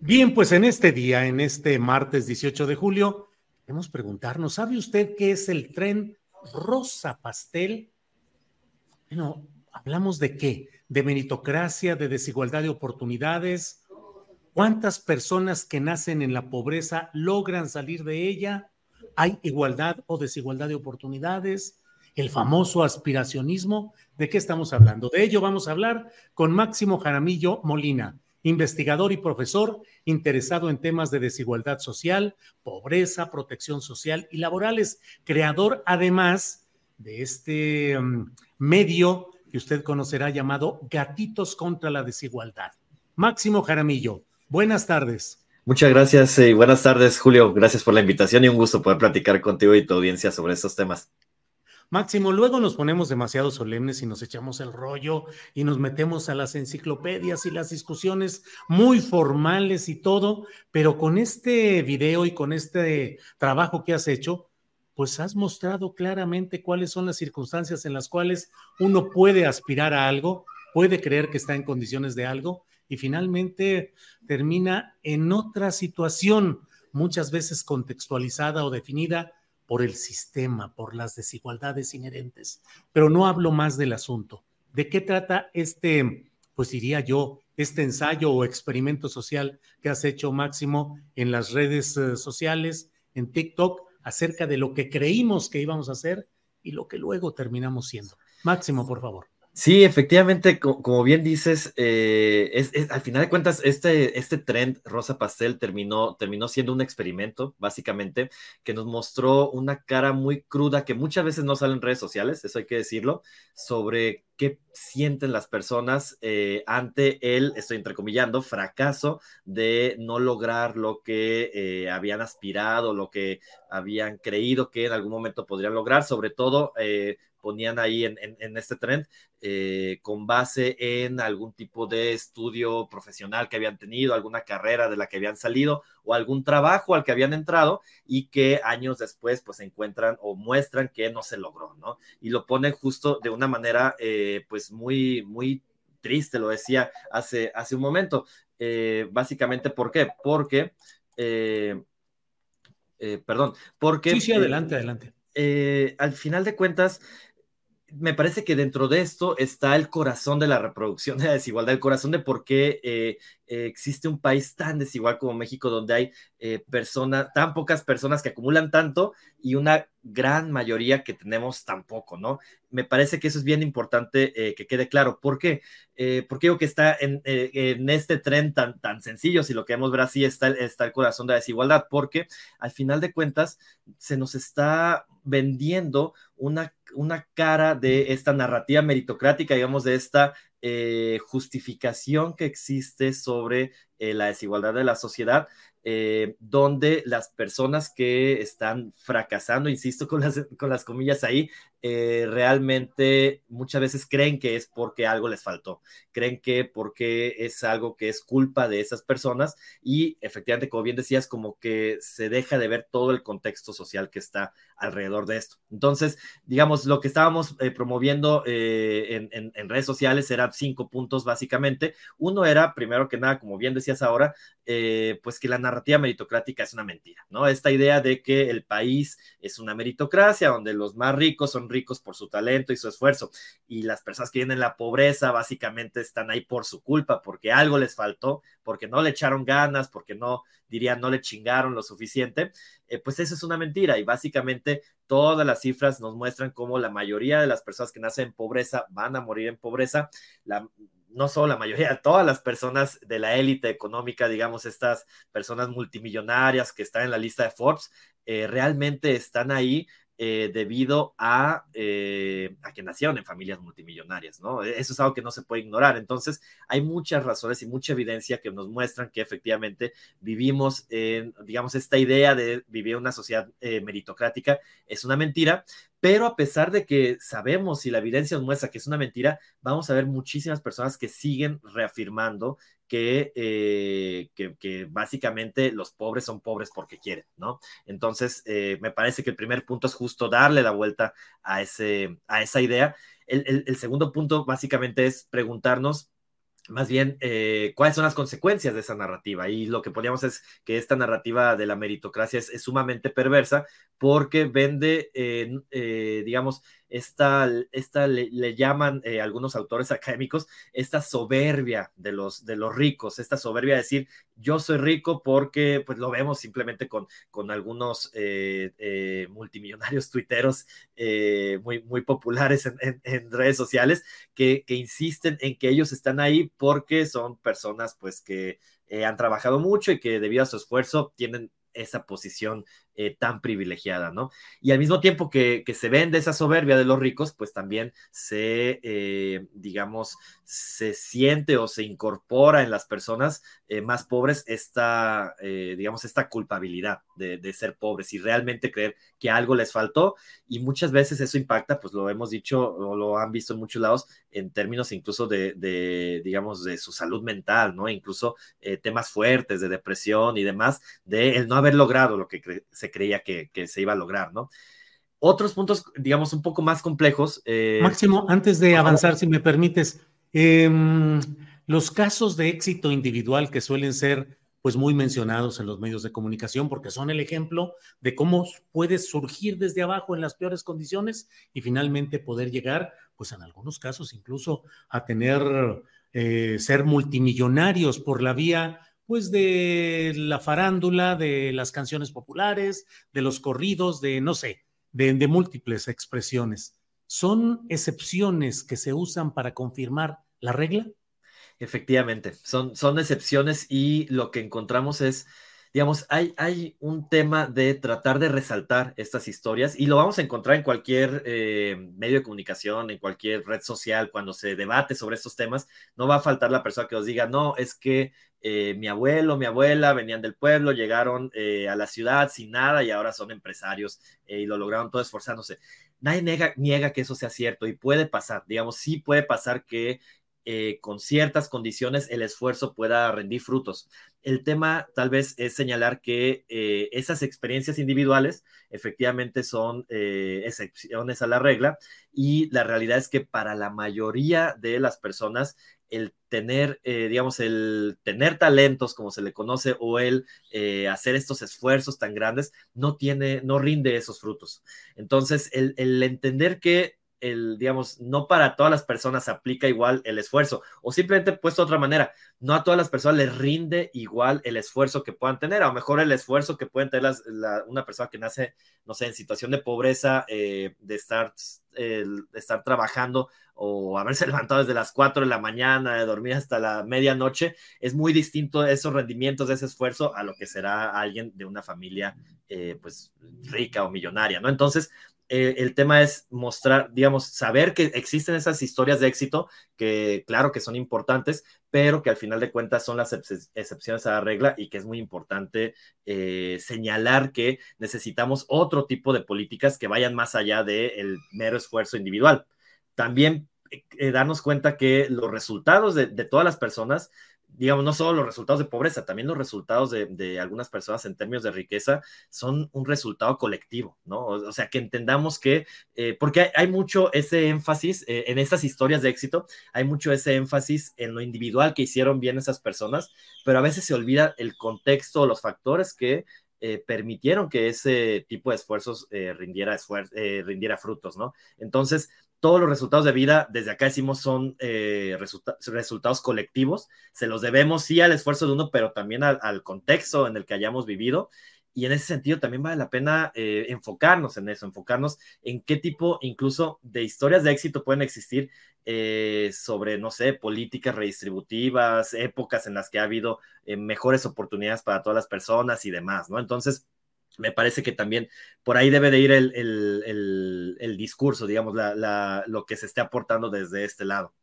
Bien, pues en este día, en este martes 18 de julio, queremos preguntarnos, ¿sabe usted qué es el tren rosa pastel? Bueno, ¿hablamos de qué? ¿De meritocracia, de desigualdad de oportunidades? ¿Cuántas personas que nacen en la pobreza logran salir de ella? ¿Hay igualdad o desigualdad de oportunidades? ¿El famoso aspiracionismo? ¿De qué estamos hablando? De ello vamos a hablar con Máximo Jaramillo Molina investigador y profesor interesado en temas de desigualdad social, pobreza, protección social y laborales, creador además de este um, medio que usted conocerá llamado Gatitos contra la Desigualdad. Máximo Jaramillo, buenas tardes. Muchas gracias y buenas tardes, Julio. Gracias por la invitación y un gusto poder platicar contigo y tu audiencia sobre estos temas. Máximo, luego nos ponemos demasiado solemnes y nos echamos el rollo y nos metemos a las enciclopedias y las discusiones muy formales y todo, pero con este video y con este trabajo que has hecho, pues has mostrado claramente cuáles son las circunstancias en las cuales uno puede aspirar a algo, puede creer que está en condiciones de algo y finalmente termina en otra situación, muchas veces contextualizada o definida por el sistema, por las desigualdades inherentes. Pero no hablo más del asunto. ¿De qué trata este, pues diría yo, este ensayo o experimento social que has hecho, Máximo, en las redes eh, sociales, en TikTok, acerca de lo que creímos que íbamos a hacer y lo que luego terminamos siendo? Máximo, por favor. Sí, efectivamente, como bien dices, eh, es, al final de cuentas, este, este trend rosa pastel terminó, terminó siendo un experimento, básicamente, que nos mostró una cara muy cruda que muchas veces no sale en redes sociales, eso hay que decirlo, sobre qué sienten las personas eh, ante el, estoy entrecomillando, fracaso de no lograr lo que eh, habían aspirado, lo que habían creído que en algún momento podrían lograr, sobre todo ponían ahí en, este trend eh, con base en algún tipo de estudio profesional que habían tenido, alguna carrera de la que habían salido o algún trabajo al que habían entrado y que años después pues encuentran o muestran que no se logró, ¿no? Y lo ponen justo de una manera eh, pues muy, muy triste, lo decía hace, hace un momento. Eh, básicamente, ¿por qué? Porque... perdón, porque... Sí, sí, adelante, adelante. al final de cuentas, me parece que dentro de esto está el corazón de la reproducción de la desigualdad, el corazón de por qué eh, eh, existe un país tan desigual como México, donde hay eh, personas, tan pocas personas que acumulan tanto y una gran mayoría que tenemos tan poco, ¿no? Me parece que eso es bien importante que quede claro. ¿Por qué? porque digo que está en, este tren tan, tan sencillo, si lo queremos ver así, está, está el corazón de la desigualdad, porque al final de cuentas se nos está vendiendo una una cara de esta narrativa meritocrática, digamos, de esta eh, justificación que existe sobre eh, la desigualdad de la sociedad, eh, donde las personas que están fracasando, insisto con las, con las comillas ahí, eh, realmente muchas veces creen que es porque algo les faltó, creen que porque es algo que es culpa de esas personas y efectivamente, como bien decías, como que se deja de ver todo el contexto social que está alrededor de esto. Entonces, digamos, lo que estábamos eh, promoviendo en, en, redes sociales eran cinco puntos básicamente. Uno era, primero que nada, como bien decías ahora, pues que la narrativa meritocrática es una mentira, ¿no? Esta idea de que el país es una meritocracia donde los más ricos son ricos por su talento y su esfuerzo y las personas que vienen en la pobreza básicamente están ahí por su culpa, porque algo les faltó, porque no le echaron ganas, porque no, dirían, no le chingaron lo suficiente, eh, pues eso es una mentira y básicamente todas las cifras nos muestran cómo la mayoría de las personas que nacen en pobreza van a morir en pobreza. No solo la mayoría, todas las personas de la élite económica, digamos, estas personas multimillonarias que están en la lista de Forbes, eh, realmente están ahí eh, debido a, eh, a, que nacieron en familias multimillonarias, ¿no? Eso es algo que no se puede ignorar. Entonces, hay muchas razones y mucha evidencia que nos muestran que efectivamente vivimos en, digamos, esta idea de vivir una sociedad meritocrática es una mentira, pero a pesar de que sabemos y la evidencia nos muestra que es una mentira, vamos a ver muchísimas personas que siguen reafirmando que, eh, que, básicamente los pobres son pobres porque quieren, ¿no? Entonces, eh, me parece que el primer punto es justo darle la vuelta a, ese, a esa idea. el segundo punto básicamente es preguntarnos más bien eh, cuáles son las consecuencias de esa narrativa. Y lo que poníamos es que esta narrativa de la meritocracia es, sumamente perversa porque vende, digamos, esta, esta le, llaman eh, algunos autores académicos, esta soberbia de los, de los ricos, esta soberbia de decir, yo soy rico porque, pues lo vemos simplemente con, con algunos eh, eh, multimillonarios tuiteros muy, muy populares en, redes sociales que, que, insisten en que ellos están ahí porque son personas, pues, que han trabajado mucho y que debido a su esfuerzo tienen esa posición eh, tan privilegiada, ¿no? Y al mismo tiempo que, se vende esa soberbia de los ricos, pues también se, eh, digamos, se siente o se incorpora en las personas eh, más pobres esta, digamos, esta culpabilidad de, ser pobres y realmente creer que algo les faltó y muchas veces eso impacta, pues lo hemos dicho o lo han visto en muchos lados en términos incluso de, de digamos, de su salud mental, ¿no? Incluso temas fuertes de depresión y demás, de el no haber logrado lo que se creía que, se iba a lograr, ¿no? Otros puntos, digamos, un poco más complejos. Eh, Máximo, antes de avanzar, si me permites, em, los casos de éxito individual que suelen ser pues muy mencionados en los medios de comunicación porque son el ejemplo de cómo puedes surgir desde abajo en las peores condiciones y finalmente poder llegar, pues en algunos casos incluso a tener, eh, ser multimillonarios por la vía pues de la farándula, de las canciones populares, de los corridos, de no sé, de, múltiples expresiones. ¿Son excepciones que se usan para confirmar la regla? Efectivamente, son, son excepciones y lo que encontramos es digamos, hay, hay un tema de tratar de resaltar estas historias y lo vamos a encontrar en cualquier eh, medio de comunicación, en cualquier red social, cuando se debate sobre estos temas, no va a faltar la persona que os diga, no, es que eh, mi abuelo, mi abuela venían del pueblo, llegaron eh, a la ciudad sin nada y ahora son empresarios y lo lograron todo esforzándose. Nadie niega, niega que eso sea cierto y puede pasar, digamos, sí puede pasar que eh, con ciertas condiciones el esfuerzo pueda rendir frutos. El tema tal vez es señalar que eh, esas experiencias individuales efectivamente son eh, excepciones a la regla y la realidad es que para la mayoría de las personas el tener, digamos, el tener talentos, como se le conoce, o el hacer estos esfuerzos tan grandes, no tiene, no rinde esos frutos. Entonces, el entender que el, digamos, no para todas las personas aplica igual el esfuerzo, o simplemente puesto de otra manera, no a todas las personas les rinde igual el esfuerzo que puedan tener, a lo mejor el esfuerzo que pueden tener una persona que nace, no sé, en situación de pobreza, eh, de, estar, de estar trabajando o haberse levantado desde las 4 de la mañana, de dormir hasta la medianoche, es muy distinto esos rendimientos de ese esfuerzo a lo que será alguien de una familia eh, pues rica o millonaria, ¿no? Entonces, eh, el tema es mostrar, digamos, saber que existen esas historias de éxito que claro que son importantes, pero que al final de cuentas son las excepciones a la regla y que es muy importante eh, señalar que necesitamos otro tipo de políticas que vayan más allá del mero esfuerzo individual. También eh, darnos cuenta que los resultados de, de todas las personas digamos, no solo los resultados de pobreza, también los resultados de, algunas personas en términos de riqueza son un resultado colectivo, ¿no? O, sea, que entendamos que, eh, porque hay, mucho ese énfasis eh, en estas historias de éxito, hay mucho ese énfasis en lo individual que hicieron bien esas personas, pero a veces se olvida el contexto, los factores que eh, permitieron que ese tipo de esfuerzos rindiera, rindiera frutos, ¿no? Entonces, todos los resultados de vida, desde acá decimos, son eh, resultados colectivos. Se los debemos, sí, al esfuerzo de uno, pero también al, contexto en el que hayamos vivido. Y en ese sentido también vale la pena eh, enfocarnos en eso, enfocarnos en qué tipo incluso de historias de éxito pueden existir eh, sobre, no sé, políticas redistributivas, épocas en las que ha habido mejores oportunidades para todas las personas y demás, ¿no? Entonces, me parece que también por ahí debe de ir el, discurso, digamos, lo que se esté aportando desde este lado.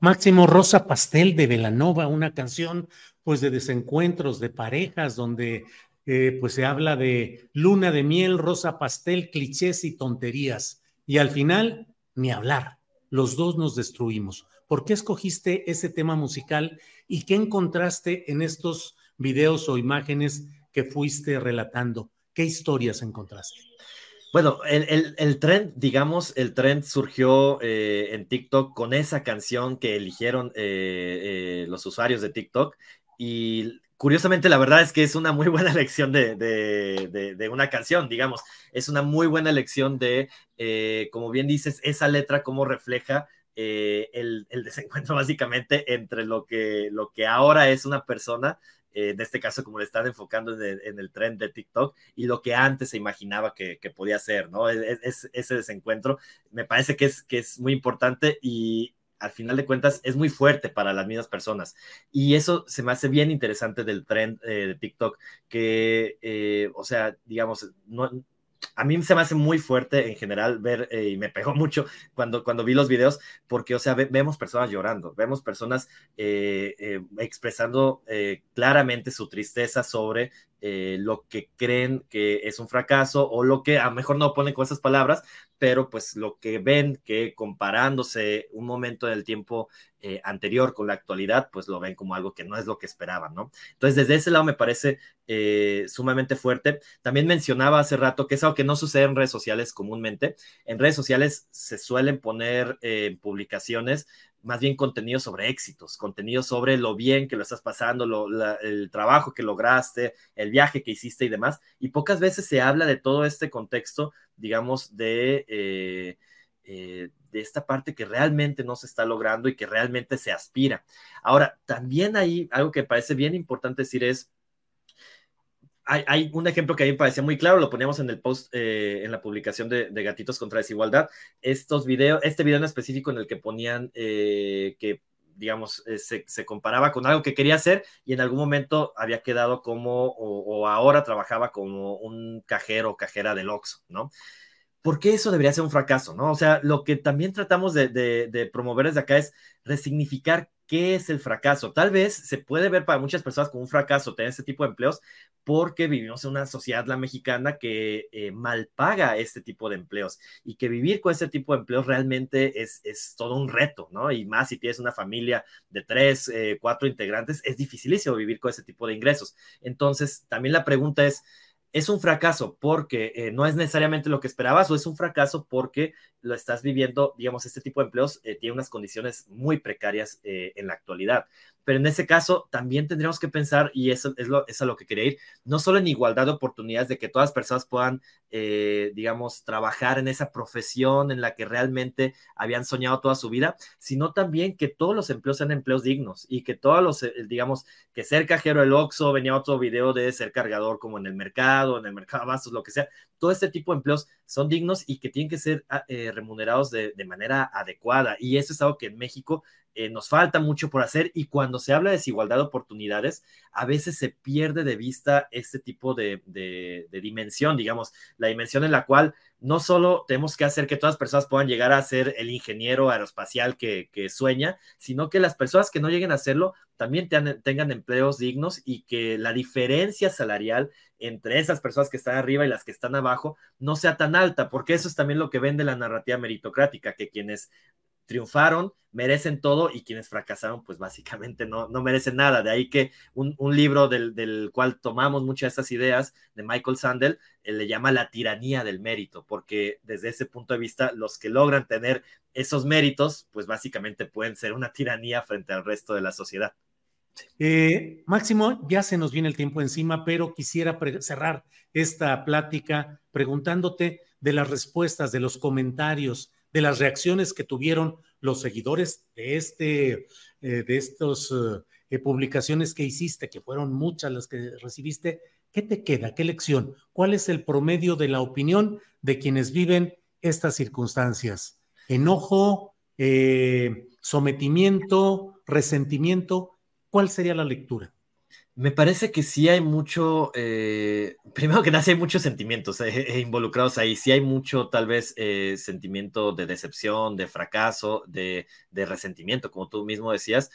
Máximo Rosa Pastel de Velanova, una canción pues de desencuentros, de parejas, donde eh, pues se habla de luna de miel, rosa pastel, clichés y tonterías. Y al final, ni hablar, los dos nos destruimos. ¿Por qué escogiste ese tema musical y qué encontraste en estos videos o imágenes que fuiste relatando? ¿Qué historias encontraste? Bueno, el, el, trend, digamos, el trend surgió eh, en TikTok con esa canción que eligieron eh, eh, los usuarios de TikTok y curiosamente la verdad es que es una muy buena elección de, de, de, una canción, digamos, es una muy buena elección de, como bien dices, esa letra cómo refleja el, el, desencuentro básicamente entre lo que, lo que ahora es una persona eh, en este caso como le están enfocando en el, trend de TikTok y lo que antes se imaginaba que, podía ser, ¿no? Es, ese desencuentro me parece que es, que es muy importante y al final de cuentas es muy fuerte para las mismas personas. Y eso se me hace bien interesante del trend eh, de TikTok, que, eh, o sea, digamos, no, a mí se me hace muy fuerte en general ver, eh, y me pegó mucho cuando, cuando vi los videos, porque, o sea, vemos personas llorando, vemos personas eh, eh, expresando claramente su tristeza sobre lo que creen que es un fracaso o lo que a lo mejor no ponen con esas palabras, pero pues lo que ven que comparándose un momento del tiempo eh, anterior con la actualidad, pues lo ven como algo que no es lo que esperaban, ¿no? Entonces, desde ese lado me parece eh, sumamente fuerte. También mencionaba hace rato que es algo que no sucede en redes sociales comúnmente. En redes sociales se suelen poner eh, publicaciones más bien contenido sobre éxitos, contenido sobre lo bien que lo estás pasando, el trabajo que lograste, el viaje que hiciste y demás. Y pocas veces se habla de todo este contexto, digamos, de, eh, de esta parte que realmente no se está logrando y que realmente se aspira. Ahora, también hay algo que parece bien importante decir es, hay, un ejemplo que a mí me parecía muy claro, lo poníamos en el post, eh, en la publicación de, Gatitos contra Desigualdad, estos videos, este video en específico en el que ponían eh, que digamos, se, se, comparaba con algo que quería hacer y en algún momento había quedado como, o, ahora trabajaba como un cajero o cajera del Oxxo, ¿no? ¿Por qué eso debería ser un fracaso? ¿no? O sea, lo que también tratamos de, promover desde acá es resignificar qué es el fracaso. Tal vez se puede ver para muchas personas como un fracaso tener este tipo de empleos porque vivimos en una sociedad, la mexicana, que eh, mal paga este tipo de empleos y que vivir con este tipo de empleos realmente es, es todo un reto, ¿no? Y más si tienes una familia de tres, eh, cuatro integrantes, es dificilísimo vivir con ese tipo de ingresos. Entonces, también la pregunta es, es un fracaso porque eh, no es necesariamente lo que esperabas o es un fracaso porque lo estás viviendo, digamos, este tipo de empleos eh, tiene unas condiciones muy precarias eh, en la actualidad. Pero en ese caso también tendríamos que pensar, y eso es, lo, es a lo que quería ir, no solo en igualdad de oportunidades de que todas las personas puedan, eh, digamos, trabajar en esa profesión en la que realmente habían soñado toda su vida, sino también que todos los empleos sean empleos dignos y que todos los, digamos, que ser cajero el Oxxo, venía otro video de ser cargador como en el mercado, en el mercado de lo que sea, todo este tipo de empleos son dignos y que tienen que ser ah, eh, remunerados de, manera adecuada. Y eso es algo que en México eh, nos falta mucho por hacer y cuando se habla de desigualdad de oportunidades, a veces se pierde de vista este tipo de dimensión, digamos, la dimensión en la cual no solo tenemos que hacer que todas las personas puedan llegar a ser el ingeniero aeroespacial que, que sueña, sino que las personas que no lleguen a hacerlo también tengan, empleos dignos y que la diferencia salarial entre esas personas que están arriba y las que están abajo no sea tan alta, porque eso es también lo que vende la narrativa meritocrática, que quienes triunfaron merecen todo y quienes fracasaron pues básicamente no, no merecen nada. De ahí que un, un libro del, del, cual tomamos muchas de estas ideas de Michael Sandel eh, le llama la tiranía del mérito, porque desde ese punto de vista los que logran tener esos méritos pues básicamente pueden ser una tiranía frente al resto de la sociedad. Eh, Máximo, ya se nos viene el tiempo encima, pero quisiera cerrar esta plática preguntándote de las respuestas, de los comentarios, de las reacciones que tuvieron los seguidores de este, eh, de estos eh, publicaciones que hiciste, que fueron muchas las que recibiste. ¿Qué te queda? ¿Qué lección? ¿Cuál es el promedio de la opinión de quienes viven estas circunstancias? ¿Enojo, sometimiento, resentimiento? ¿Cuál sería la lectura? Me parece que sí hay mucho, eh, primero que nada, sí hay muchos sentimientos eh, involucrados ahí, sí hay mucho tal vez eh, sentimiento de decepción, de fracaso, de, de resentimiento, como tú mismo decías.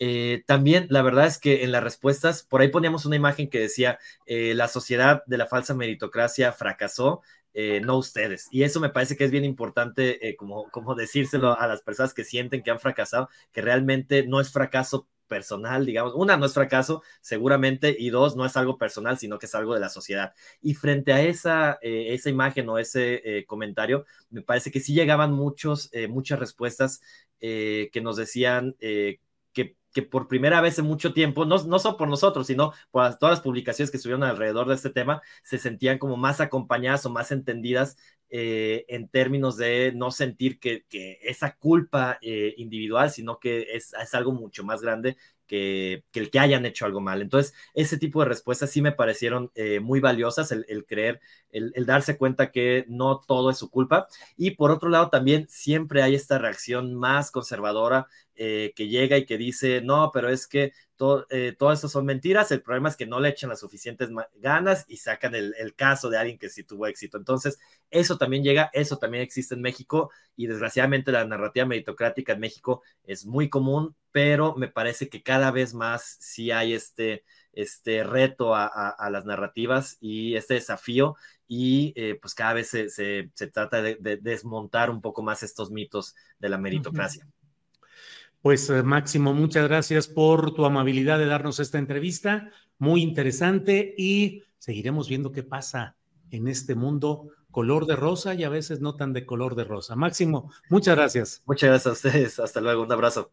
Eh, también la verdad es que en las respuestas, por ahí poníamos una imagen que decía, la sociedad de la falsa meritocracia fracasó, eh, no ustedes. Y eso me parece que es bien importante, eh, como, como decírselo a las personas que sienten que han fracasado, que realmente no es fracaso personal, digamos, una no es fracaso, seguramente, y dos, no es algo personal, sino que es algo de la sociedad. Y frente a esa, eh, esa imagen o ese eh, comentario, me parece que sí llegaban muchos, eh, muchas respuestas que nos decían que que por primera vez en mucho tiempo, no, no solo por nosotros, sino por las, todas las publicaciones que estuvieron alrededor de este tema, se sentían como más acompañadas o más entendidas eh, en términos de no sentir que, que esa culpa eh, individual, sino que es, es, algo mucho más grande que, el que hayan hecho algo mal. Entonces, ese tipo de respuestas sí me parecieron eh, muy valiosas, el, creer, el, darse cuenta que no todo es su culpa. Y por otro lado, también siempre hay esta reacción más conservadora eh, que llega y que dice, no, pero es que eh, todo eso son mentiras, el problema es que no le echan las suficientes ganas y sacan el, el, caso de alguien que sí tuvo éxito. Entonces, eso también llega, eso también existe en México y desgraciadamente la narrativa meritocrática en México es muy común, pero me parece que cada vez más sí hay este, este reto a, a, a las narrativas y este desafío y eh, pues cada vez se, se, se trata de, de, desmontar un poco más estos mitos de la meritocracia. Pues eh, Máximo, muchas gracias por tu amabilidad de darnos esta entrevista, muy interesante y seguiremos viendo qué pasa en este mundo color de rosa y a veces no tan de color de rosa. Máximo, muchas gracias. Muchas gracias a ustedes, hasta luego, un abrazo.